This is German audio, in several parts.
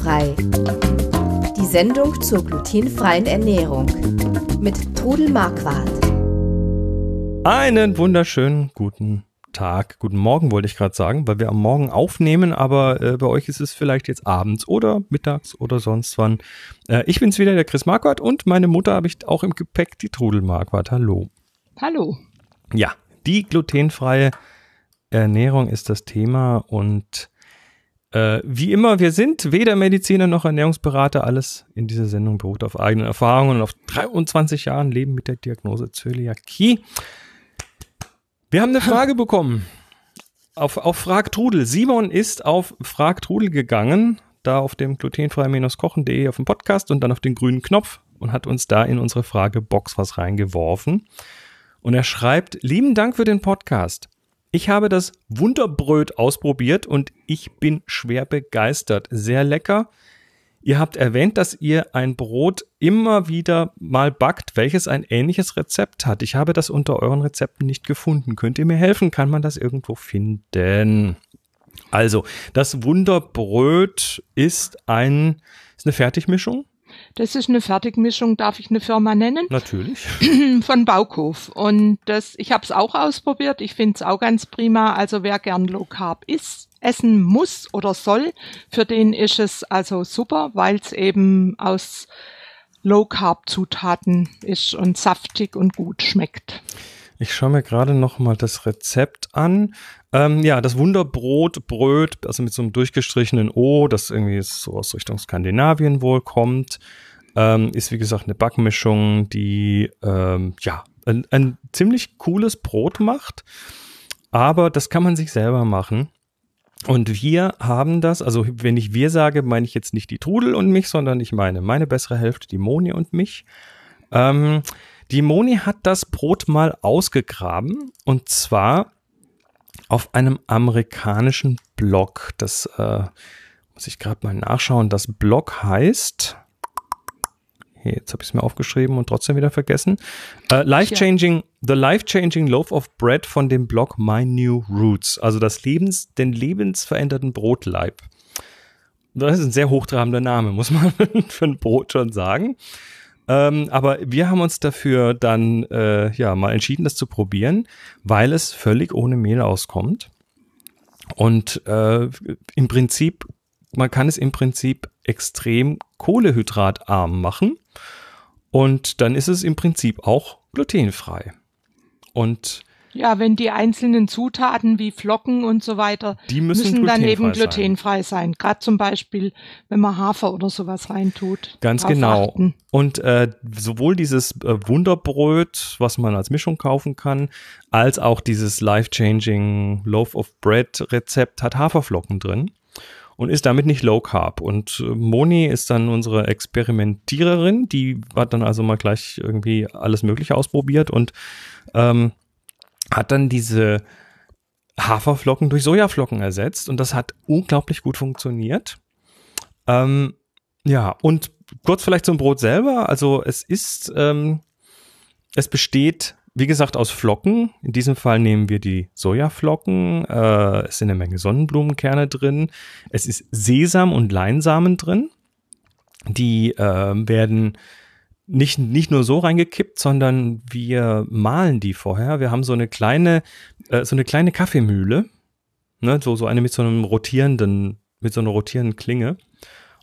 Glutenfrei. Die Sendung zur glutenfreien Ernährung mit Trudel Marquardt. Einen wunderschönen guten Tag, guten Morgen wollte ich gerade sagen, weil wir am Morgen aufnehmen, aber äh, bei euch ist es vielleicht jetzt abends oder mittags oder sonst wann. Äh, ich bin's wieder, der Chris Marquardt und meine Mutter habe ich auch im Gepäck, die Trudel Marquardt. Hallo. Hallo. Ja, die glutenfreie Ernährung ist das Thema und äh, wie immer, wir sind weder Mediziner noch Ernährungsberater. Alles in dieser Sendung beruht auf eigenen Erfahrungen und auf 23 Jahren Leben mit der Diagnose Zöliakie. Wir haben eine Frage bekommen. Auf, auf Frag Trudel. Simon ist auf Frag Trudel gegangen, da auf dem glutenfrei-kochen.de auf dem Podcast und dann auf den grünen Knopf und hat uns da in unsere Fragebox was reingeworfen. Und er schreibt, lieben Dank für den Podcast. Ich habe das Wunderbröt ausprobiert und ich bin schwer begeistert. Sehr lecker. Ihr habt erwähnt, dass ihr ein Brot immer wieder mal backt, welches ein ähnliches Rezept hat. Ich habe das unter euren Rezepten nicht gefunden. Könnt ihr mir helfen? Kann man das irgendwo finden? Also, das Wunderbröt ist ein, ist eine Fertigmischung das ist eine Fertigmischung, darf ich eine Firma nennen? Natürlich. Von Baukof. Und das, ich habe es auch ausprobiert. Ich finde es auch ganz prima. Also wer gern Low Carb isst, essen muss oder soll, für den ist es also super, weil es eben aus Low Carb Zutaten ist und saftig und gut schmeckt. Ich schaue mir gerade noch mal das Rezept an. Ähm, ja, das Wunderbrot, Bröt, also mit so einem durchgestrichenen O, das irgendwie so aus Richtung Skandinavien wohl kommt, ähm, ist wie gesagt eine Backmischung, die ähm, ja ein, ein ziemlich cooles Brot macht. Aber das kann man sich selber machen. Und wir haben das, also wenn ich wir sage, meine ich jetzt nicht die Trudel und mich, sondern ich meine meine bessere Hälfte, die Moni und mich. Ähm, die Moni hat das Brot mal ausgegraben und zwar auf einem amerikanischen Blog. Das äh, muss ich gerade mal nachschauen. Das Blog heißt. Hey, jetzt habe ich es mir aufgeschrieben und trotzdem wieder vergessen. Uh, Life Changing, The Life Changing Loaf of Bread von dem Blog My New Roots. Also das Lebens, den lebensveränderten Brotleib. Das ist ein sehr hochtrabender Name, muss man für ein Brot schon sagen. Ähm, aber wir haben uns dafür dann äh, ja mal entschieden, das zu probieren, weil es völlig ohne Mehl auskommt. Und äh, im Prinzip, man kann es im Prinzip extrem kohlehydratarm machen. Und dann ist es im Prinzip auch glutenfrei. Und ja, wenn die einzelnen Zutaten wie Flocken und so weiter, die müssen, müssen dann eben glutenfrei sein. sein. Gerade zum Beispiel, wenn man Hafer oder sowas reintut. Ganz genau. Achten. Und äh, sowohl dieses äh, Wunderbrot, was man als Mischung kaufen kann, als auch dieses Life-Changing Loaf of Bread Rezept hat Haferflocken drin und ist damit nicht low carb. Und äh, Moni ist dann unsere Experimentiererin, die hat dann also mal gleich irgendwie alles Mögliche ausprobiert und ähm, hat dann diese Haferflocken durch Sojaflocken ersetzt und das hat unglaublich gut funktioniert. Ähm, ja, und kurz vielleicht zum Brot selber. Also es ist, ähm, es besteht, wie gesagt, aus Flocken. In diesem Fall nehmen wir die Sojaflocken. Äh, es sind eine Menge Sonnenblumenkerne drin. Es ist Sesam und Leinsamen drin. Die äh, werden nicht, nicht nur so reingekippt, sondern wir mahlen die vorher. Wir haben so eine kleine, äh, so eine kleine Kaffeemühle, ne, so, so eine mit so einem rotierenden, mit so einer rotierenden Klinge.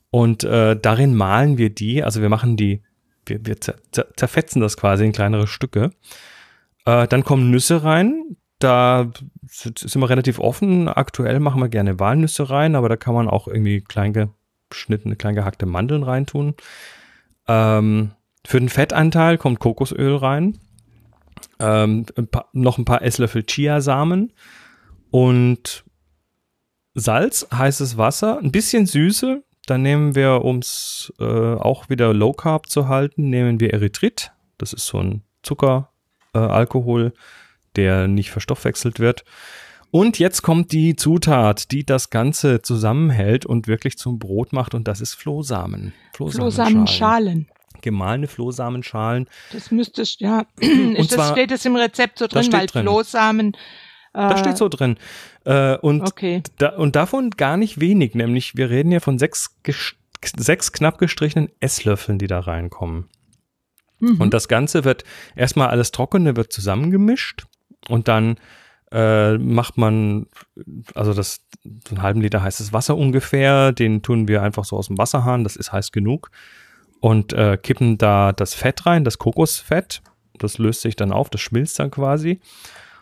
Und äh, darin mahlen wir die, also wir machen die, wir, wir zerfetzen das quasi in kleinere Stücke. Äh, dann kommen Nüsse rein. Da sind wir relativ offen. Aktuell machen wir gerne Walnüsse rein, aber da kann man auch irgendwie klein geschnittene, klein gehackte Mandeln reintun. Ähm, für den Fettanteil kommt Kokosöl rein, ähm, ein paar, noch ein paar Esslöffel Chiasamen und Salz, heißes Wasser, ein bisschen Süße. Dann nehmen wir, um es äh, auch wieder Low Carb zu halten, nehmen wir Erythrit. Das ist so ein Zuckeralkohol, äh, der nicht verstoffwechselt wird. Und jetzt kommt die Zutat, die das Ganze zusammenhält und wirklich zum Brot macht, und das ist Flohsamen. Flohsamenschalen. Flohsamenschalen gemahlene Flohsamenschalen. Das müsstest, ja. Und das steht es im Rezept so drin, weil drin. Flohsamen. Äh, das steht so drin. Äh, und, okay. da, und davon gar nicht wenig, nämlich wir reden ja von sechs sechs knapp gestrichenen Esslöffeln, die da reinkommen. Mhm. Und das Ganze wird erstmal alles Trockene wird zusammengemischt und dann äh, macht man, also das, einen halben Liter heißes Wasser ungefähr, den tun wir einfach so aus dem Wasserhahn, das ist heiß genug und äh, kippen da das Fett rein, das Kokosfett, das löst sich dann auf, das schmilzt dann quasi.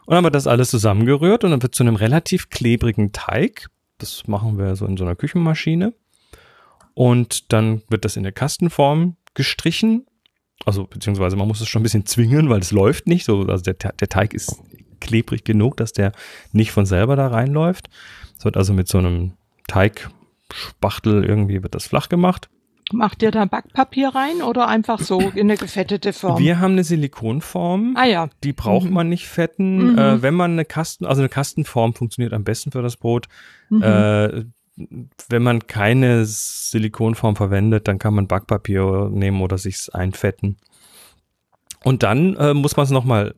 Und dann wird das alles zusammengerührt und dann wird zu einem relativ klebrigen Teig. Das machen wir so in so einer Küchenmaschine. Und dann wird das in der Kastenform gestrichen. Also, beziehungsweise man muss es schon ein bisschen zwingen, weil es läuft nicht. So, also der, der Teig ist klebrig genug, dass der nicht von selber da reinläuft. Es wird also mit so einem Teigspachtel irgendwie wird das flach gemacht. Macht ihr da Backpapier rein oder einfach so in eine gefettete Form? Wir haben eine Silikonform. Ah ja. Die braucht mhm. man nicht fetten. Mhm. Äh, wenn man eine Kasten, also eine Kastenform funktioniert am besten für das Brot. Mhm. Äh, wenn man keine Silikonform verwendet, dann kann man Backpapier nehmen oder sich's einfetten. Und dann äh, muss man es nochmal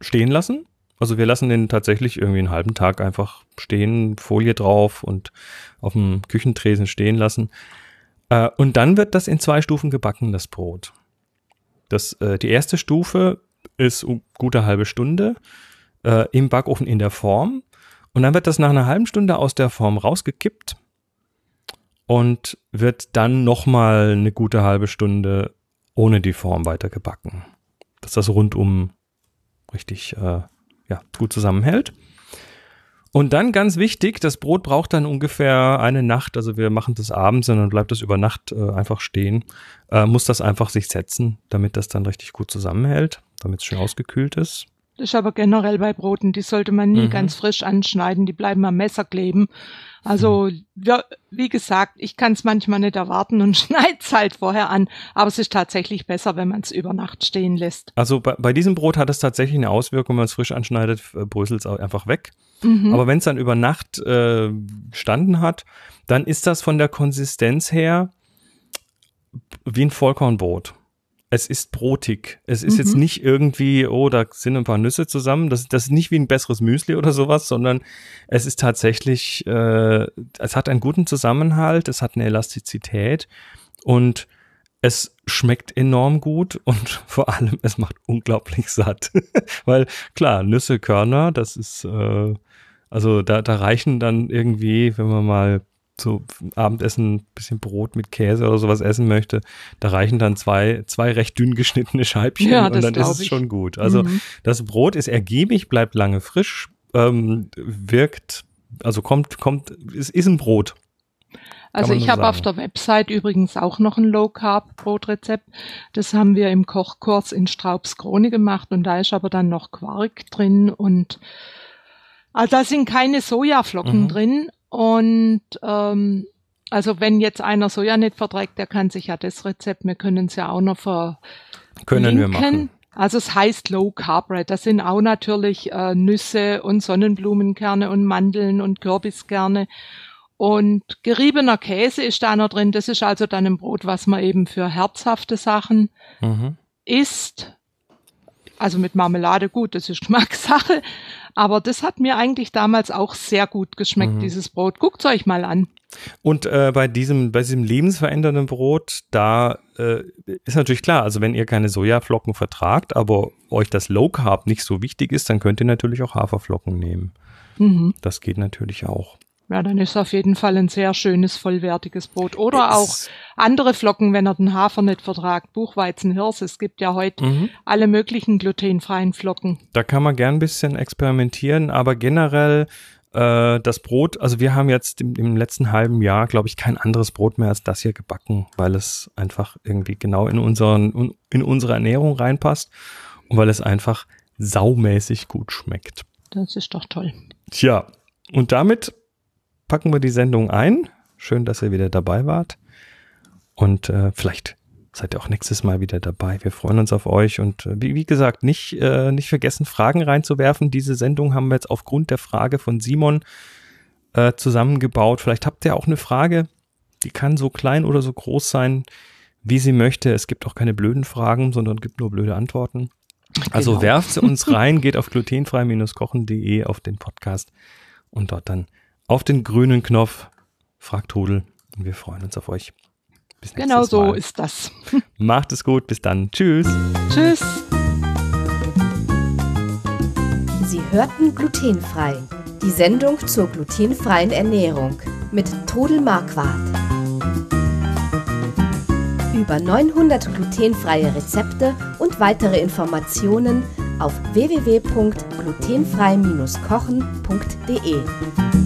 stehen lassen. Also wir lassen den tatsächlich irgendwie einen halben Tag einfach stehen, Folie drauf und auf dem Küchentresen stehen lassen. Äh, und dann wird das in zwei Stufen gebacken, das Brot. Das, äh, die erste Stufe ist gute halbe Stunde äh, im Backofen in der Form. Und dann wird das nach einer halben Stunde aus der Form rausgekippt und wird dann nochmal eine gute halbe Stunde ohne die Form weiter gebacken. Dass das rundum richtig äh, ja, gut zusammenhält. Und dann ganz wichtig, das Brot braucht dann ungefähr eine Nacht, also wir machen das abends und dann bleibt das über Nacht äh, einfach stehen, äh, muss das einfach sich setzen, damit das dann richtig gut zusammenhält, damit es schön ausgekühlt ist. Das ist aber generell bei Broten, die sollte man nie mhm. ganz frisch anschneiden, die bleiben am Messer kleben. Also, ja, wie gesagt, ich kann es manchmal nicht erwarten und schneide es halt vorher an, aber es ist tatsächlich besser, wenn man es über Nacht stehen lässt. Also bei, bei, diesem Brot hat es tatsächlich eine Auswirkung, wenn man es frisch anschneidet, äh, bröselt es einfach weg. Mhm. Aber wenn es dann über Nacht äh, standen hat, dann ist das von der Konsistenz her wie ein Vollkornbrot es ist brotig. Es ist mhm. jetzt nicht irgendwie, oh, da sind ein paar Nüsse zusammen. Das, das ist nicht wie ein besseres Müsli oder sowas, sondern es ist tatsächlich, äh, es hat einen guten Zusammenhalt, es hat eine Elastizität und es schmeckt enorm gut und vor allem es macht unglaublich satt. Weil klar, Nüsse, Körner, das ist, äh, also da, da reichen dann irgendwie, wenn man mal so Abendessen ein bisschen Brot mit Käse oder sowas essen möchte, da reichen dann zwei, zwei recht dünn geschnittene Scheibchen ja, und dann ist es ich. schon gut. Also mhm. das Brot ist ergiebig, bleibt lange frisch, ähm, wirkt, also kommt, kommt, es ist ein Brot. Also ich habe auf der Website übrigens auch noch ein Low Carb Brotrezept. Das haben wir im Kochkurs in Straubs Krone gemacht und da ist aber dann noch Quark drin und also da sind keine Sojaflocken mhm. drin, und ähm, also wenn jetzt einer Soja nicht verträgt, der kann sich ja das Rezept, wir können es ja auch noch ver können wir machen. Also es heißt Low Carb Bread. Da sind auch natürlich äh, Nüsse und Sonnenblumenkerne und Mandeln und Kürbiskerne. Und geriebener Käse ist da noch drin. Das ist also dann ein Brot, was man eben für herzhafte Sachen mhm. isst. Also mit Marmelade, gut, das ist Geschmackssache. Aber das hat mir eigentlich damals auch sehr gut geschmeckt, mhm. dieses Brot. Guckt euch mal an. Und äh, bei diesem, bei diesem lebensverändernden Brot, da äh, ist natürlich klar, also wenn ihr keine Sojaflocken vertragt, aber euch das Low Carb nicht so wichtig ist, dann könnt ihr natürlich auch Haferflocken nehmen. Mhm. Das geht natürlich auch. Ja, dann ist auf jeden Fall ein sehr schönes, vollwertiges Brot. Oder es auch andere Flocken, wenn er den Hafer nicht vertragt. Buchweizen, Hirse. Es gibt ja heute mhm. alle möglichen glutenfreien Flocken. Da kann man gern ein bisschen experimentieren, aber generell äh, das Brot, also wir haben jetzt im, im letzten halben Jahr, glaube ich, kein anderes Brot mehr als das hier gebacken, weil es einfach irgendwie genau in, unseren, in unsere Ernährung reinpasst und weil es einfach saumäßig gut schmeckt. Das ist doch toll. Tja, und damit packen wir die Sendung ein. Schön, dass ihr wieder dabei wart. Und äh, vielleicht seid ihr auch nächstes Mal wieder dabei. Wir freuen uns auf euch und äh, wie, wie, gesagt, nicht, äh, nicht vergessen, Fragen reinzuwerfen. Diese Sendung haben wir jetzt aufgrund der Frage von Simon äh, zusammengebaut. Vielleicht habt ihr auch eine Frage, die kann so klein oder so groß sein, wie sie möchte. Es gibt auch keine blöden Fragen, sondern gibt nur blöde Antworten. Also genau. werft sie uns rein, geht auf glutenfrei-kochen.de auf den Podcast und dort dann auf den grünen Knopf. Fragt Hodel und wir freuen uns auf euch. Bis Genau nächstes so Mal. ist das. Macht es gut. Bis dann. Tschüss. Tschüss. Sie hörten glutenfrei. Die Sendung zur glutenfreien Ernährung mit Todel Marquardt. Über 900 glutenfreie Rezepte und weitere Informationen auf www.glutenfrei-kochen.de.